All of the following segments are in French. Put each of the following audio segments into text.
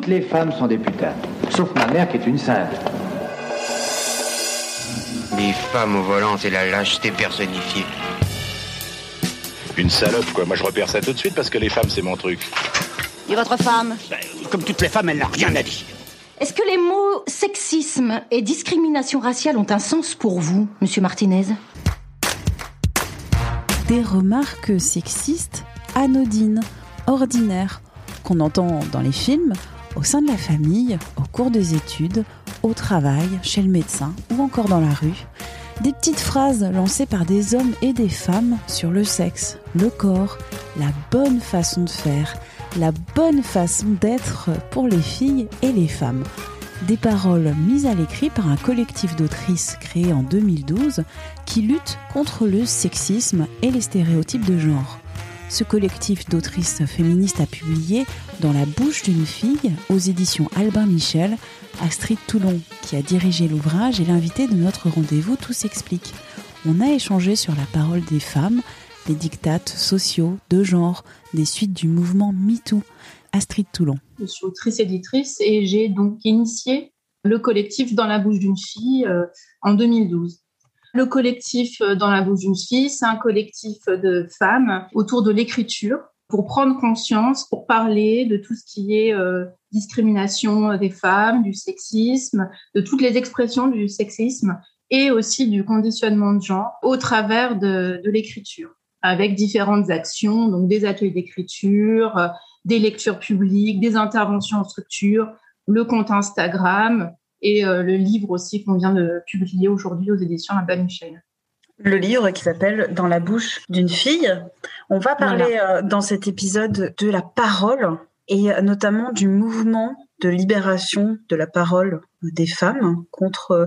Toutes les femmes sont des putains, sauf ma mère qui est une sainte. Les femmes au volant, c'est la lâcheté personnifiée. Une salope, quoi. Moi, je repère ça tout de suite parce que les femmes, c'est mon truc. Et votre femme Comme toutes les femmes, elle n'a rien à dire. Est-ce que les mots sexisme et discrimination raciale ont un sens pour vous, monsieur Martinez? Des remarques sexistes anodines, ordinaires, qu'on entend dans les films, au sein de la famille, au cours des études, au travail, chez le médecin ou encore dans la rue. Des petites phrases lancées par des hommes et des femmes sur le sexe, le corps, la bonne façon de faire, la bonne façon d'être pour les filles et les femmes. Des paroles mises à l'écrit par un collectif d'autrices créé en 2012 qui lutte contre le sexisme et les stéréotypes de genre. Ce collectif d'autrices féministes a publié Dans la bouche d'une fille aux éditions Albin Michel Astrid Toulon, qui a dirigé l'ouvrage, est l'invité de notre rendez-vous Tout s'explique. On a échangé sur la parole des femmes, les dictates sociaux, de genre, des suites du mouvement MeToo. Astrid Toulon. Je suis autrice éditrice et j'ai donc initié le collectif Dans la bouche d'une fille euh, en 2012. Le collectif euh, Dans la bouche d'une fille, c'est un collectif de femmes autour de l'écriture pour prendre conscience, pour parler de tout ce qui est euh, discrimination des femmes, du sexisme, de toutes les expressions du sexisme et aussi du conditionnement de genre au travers de, de l'écriture, avec différentes actions, donc des ateliers d'écriture, euh, des lectures publiques, des interventions en structure, le compte Instagram et euh, le livre aussi qu'on vient de publier aujourd'hui aux éditions Albin Michel le livre qui s'appelle Dans la bouche d'une fille. On va parler euh, dans cet épisode de la parole et euh, notamment du mouvement de libération de la parole des femmes contre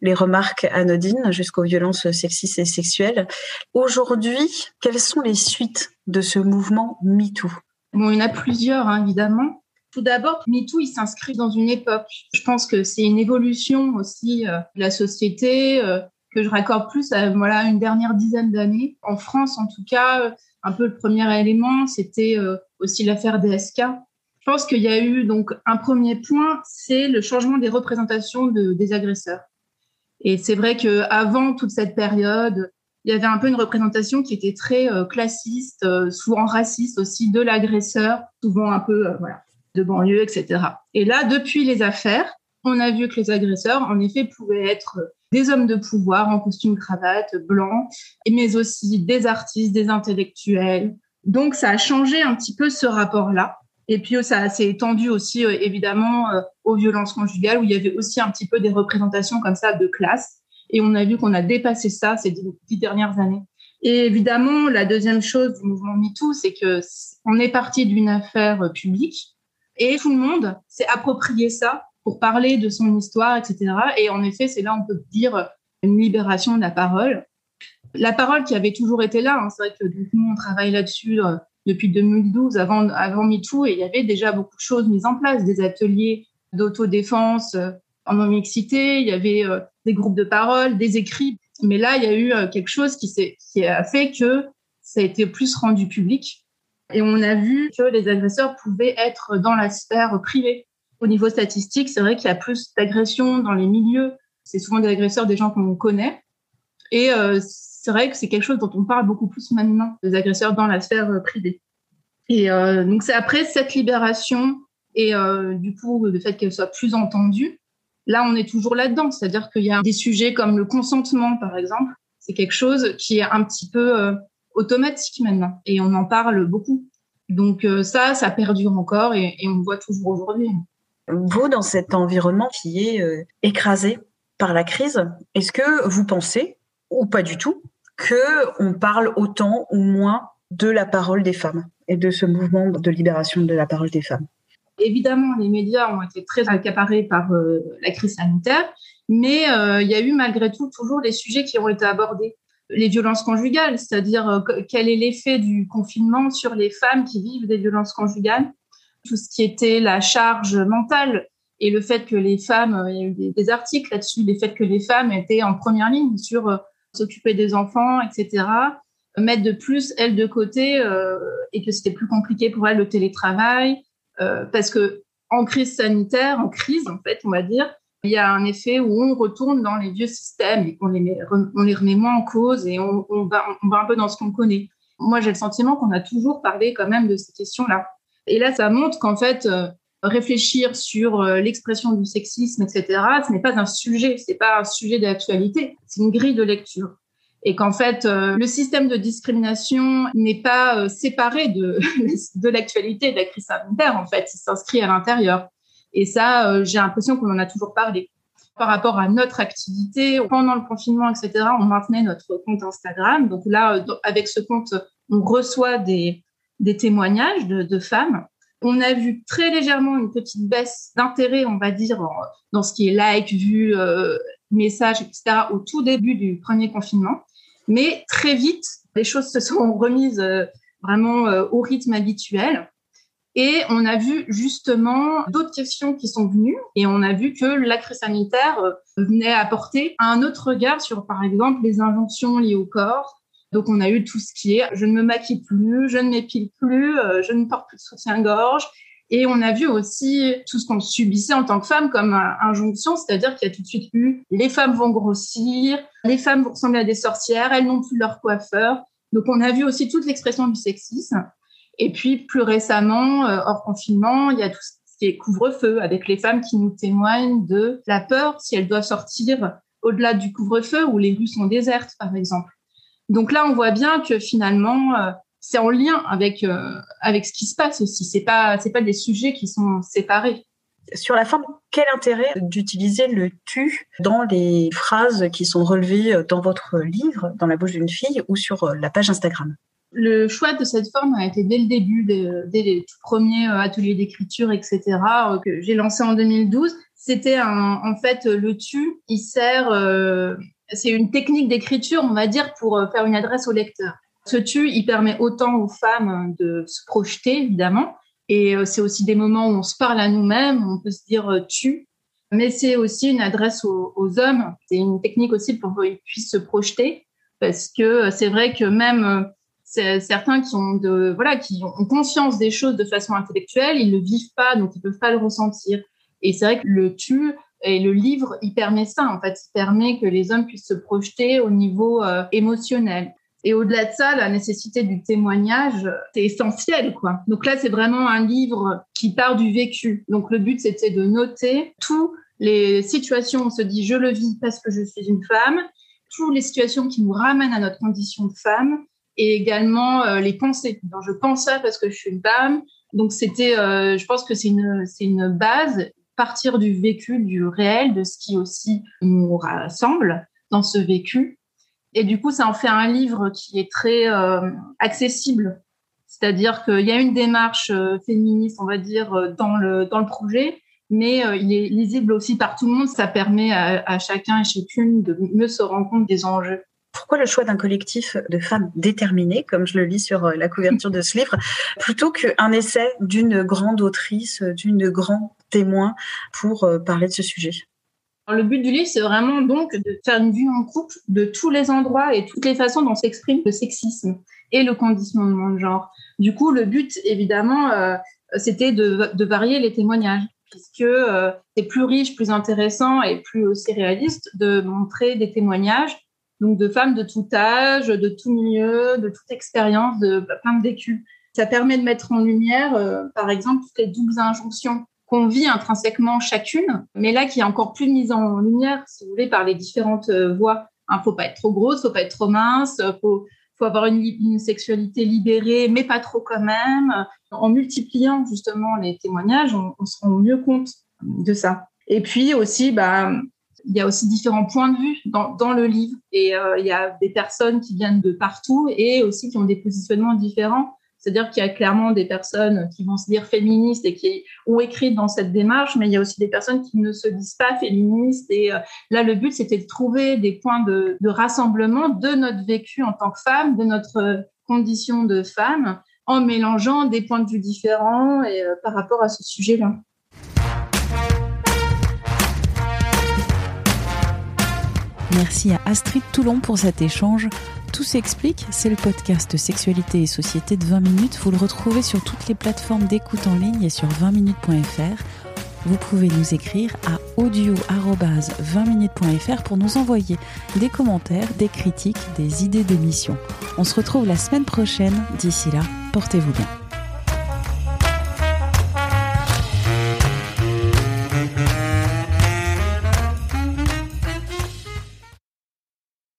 les remarques anodines jusqu'aux violences sexistes et sexuelles. Aujourd'hui, quelles sont les suites de ce mouvement MeToo? Bon, il y en a plusieurs, hein, évidemment. Tout d'abord, MeToo, il s'inscrit dans une époque. Je pense que c'est une évolution aussi de la société, que je raccorde plus à voilà, une dernière dizaine d'années. En France, en tout cas, un peu le premier élément, c'était euh, aussi l'affaire DSK. Je pense qu'il y a eu donc un premier point, c'est le changement des représentations de, des agresseurs. Et c'est vrai qu'avant toute cette période, il y avait un peu une représentation qui était très euh, classiste, euh, souvent raciste aussi de l'agresseur, souvent un peu voilà, de banlieue, etc. Et là, depuis les affaires, on a vu que les agresseurs, en effet, pouvaient être des hommes de pouvoir en costume cravate blanc, mais aussi des artistes, des intellectuels. Donc ça a changé un petit peu ce rapport-là. Et puis ça s'est étendu aussi euh, évidemment euh, aux violences conjugales où il y avait aussi un petit peu des représentations comme ça de classe. Et on a vu qu'on a dépassé ça ces dix dernières années. Et évidemment, la deuxième chose du mouvement MeToo, c'est que on est parti d'une affaire publique et tout le monde s'est approprié ça pour parler de son histoire, etc. Et en effet, c'est là on peut dire une libération de la parole. La parole qui avait toujours été là, hein, c'est vrai que nous, on travaille là-dessus euh, depuis 2012, avant, avant MeToo, et il y avait déjà beaucoup de choses mises en place, des ateliers d'autodéfense euh, en non-mixité, il y avait euh, des groupes de parole, des écrits. Mais là, il y a eu quelque chose qui, qui a fait que ça a été plus rendu public. Et on a vu que les agresseurs pouvaient être dans la sphère privée. Au niveau statistique, c'est vrai qu'il y a plus d'agressions dans les milieux. C'est souvent des agresseurs des gens qu'on connaît. Et euh, c'est vrai que c'est quelque chose dont on parle beaucoup plus maintenant, des agresseurs dans la sphère euh, privée. Et euh, donc c'est après cette libération et du coup le fait qu'elle soit plus entendue, là on est toujours là-dedans. C'est-à-dire qu'il y a des sujets comme le consentement par exemple, c'est quelque chose qui est un petit peu automatique maintenant et on en parle beaucoup. Donc ça, ça perdure encore et, et on le voit toujours aujourd'hui vous, dans cet environnement qui est euh, écrasé par la crise, est-ce que vous pensez, ou pas du tout, que on parle autant ou moins de la parole des femmes et de ce mouvement de libération de la parole des femmes? Évidemment, les médias ont été très accaparés par euh, la crise sanitaire, mais euh, il y a eu malgré tout toujours des sujets qui ont été abordés. Les violences conjugales, c'est-à-dire quel est l'effet du confinement sur les femmes qui vivent des violences conjugales tout ce qui était la charge mentale et le fait que les femmes, euh, il y a eu des, articles là-dessus, le fait que les femmes étaient en première ligne sur euh, s'occuper des enfants, etc., mettre de plus elles de côté euh, et que c'était plus compliqué pour elles le télétravail, parce que en crise sanitaire, en crise en fait, on va dire, il y a un effet où on retourne dans les vieux systèmes et qu'on les, on les remet moins en cause et on, va, un peu dans ce qu'on connaît. Moi, j'ai le sentiment qu'on a toujours parlé quand même de ces questions-là. Et là, ça montre qu'en fait, euh, réfléchir sur euh, l'expression du sexisme, etc., ce n'est pas un sujet, c'est pas un sujet d'actualité, c'est une grille de lecture. Et qu'en fait, euh, le système de discrimination n'est pas séparé de l'actualité de la crise sanitaire, en fait, il s'inscrit à l'intérieur. Et ça, j'ai l'impression qu'on en a toujours parlé. Par rapport à notre activité, pendant le confinement, etc., on maintenait notre compte Instagram. Donc là, avec ce compte, on reçoit des, des témoignages de, de femmes on a vu très légèrement une petite baisse d'intérêt, on va dire, dans ce qui est like, vu, euh, message, etc., au tout début du premier confinement. Mais très vite, les choses se sont remises euh, vraiment euh, au rythme habituel. Et on a vu justement d'autres questions qui sont venues et on a vu que la crise sanitaire venait apporter un autre regard sur, par exemple, les injonctions liées au corps, donc, on a eu tout ce qui est je ne me maquille plus, je ne m'épile plus, euh, je ne porte plus de soutien-gorge. Et on a vu aussi tout ce qu'on subissait en tant que femme comme injonction, c'est-à-dire qu'il y a tout de suite eu les femmes vont grossir, les femmes vont ressembler à des sorcières, elles n'ont plus leur coiffeur. Donc, on a vu aussi toute l'expression du sexisme. Et puis, plus récemment, euh, hors confinement, il y a tout ce qui est couvre-feu, avec les femmes qui nous témoignent de la peur si elles doivent sortir au-delà du couvre-feu où les rues sont désertes, par exemple. Donc là, on voit bien que finalement, euh, c'est en lien avec euh, avec ce qui se passe aussi. C'est pas c'est pas des sujets qui sont séparés. Sur la forme, quel intérêt d'utiliser le tu dans les phrases qui sont relevées dans votre livre, dans la bouche d'une fille ou sur la page Instagram? Le choix de cette forme a été dès le début, dès, les tout premiers ateliers d'écriture, etc., que j'ai lancé en 2012. C'était en fait le tu, il sert c'est une technique d'écriture, on va dire, pour euh, faire une adresse au lecteur. Ce tu, il permet autant aux femmes de se projeter, évidemment, et euh, c'est aussi des moments où on se parle à nous-mêmes, on peut se dire euh, tu, mais c'est aussi une adresse aux, hommes. C'est une technique aussi pour qu'ils puissent se projeter, parce que c'est vrai que même certains qui ont de voilà qui ont conscience des choses de façon intellectuelle, ils le vivent pas, donc ils peuvent pas le ressentir. Et c'est vrai que le tu, et le livre, il permet ça, en fait. Il permet que les hommes puissent se projeter au niveau euh, émotionnel. Et au-delà de ça, la nécessité du témoignage, c'est essentiel, quoi. Donc là, c'est vraiment un livre qui part du vécu. Donc le but, c'était de noter toutes les situations où on se dit je le vis parce que je suis une femme, toutes les situations qui nous ramènent à notre condition de femme, et également euh, les pensées. Donc, je pense ça parce que je suis une femme. Donc c'était, euh, je pense que c'est une, c'est une base partir du vécu, du réel, de ce qui aussi nous rassemble dans ce vécu. Et du coup, ça en fait un livre qui est très euh, accessible. C'est-à-dire qu'il y a une démarche féministe, on va dire, dans le, dans le projet, mais il est lisible aussi par tout le monde. Ça permet à chacun et chacune de mieux se rendre compte des enjeux. Pourquoi le choix d'un collectif de femmes déterminées, comme je le lis sur la couverture de ce livre, plutôt qu'un essai d'une grande autrice, d'une grande témoins pour euh, parler de ce sujet? le but du livre, c'est vraiment donc de faire une vue en couple de tous les endroits et toutes les façons dont s'exprime le sexisme et le conditionnement de genre. Du coup, le but, évidemment, euh, c'était de, varier les témoignages, puisque euh, c'est plus riche, plus intéressant et plus aussi réaliste de montrer des témoignages donc de femmes de tout âge, de tout milieu, de toute expérience, de plein de vécus. Ça permet de mettre en lumière, par exemple, toutes les doubles injonctions qu'on vit intrinsèquement chacune, mais là qui est encore plus mise en lumière, si vous voulez, par les différentes euh, voies. Il ne faut pas être trop grosse, faut pas être trop mince, faut faut avoir une, sexualité libérée, mais pas trop quand même. En multipliant justement les témoignages, on, se rend mieux compte de ça. Et puis aussi, bah, il y a aussi différents points de vue dans, le livre. Et euh, il y a des personnes qui viennent de partout et aussi qui ont des positionnements différents. C'est-à-dire qu'il y a clairement des personnes qui vont se dire féministes et qui ont écrit dans cette démarche, mais il y a aussi des personnes qui ne se disent pas féministes. Et euh, là, le but, c'était de trouver des points de, rassemblement de notre vécu en tant que femme, de notre condition de femme, en mélangeant des points de vue différents et euh, par rapport à ce sujet-là. Merci à Astrid Toulon pour cet échange. Tout s'explique, c'est le podcast Sexualité et Société de 20 minutes. Vous le retrouvez sur toutes les plateformes d'écoute en ligne et sur 20minutes.fr. Vous pouvez nous écrire à audio-20minutes.fr pour nous envoyer des commentaires, des critiques, des idées d'émissions. On se retrouve la semaine prochaine. D'ici là, portez-vous bien.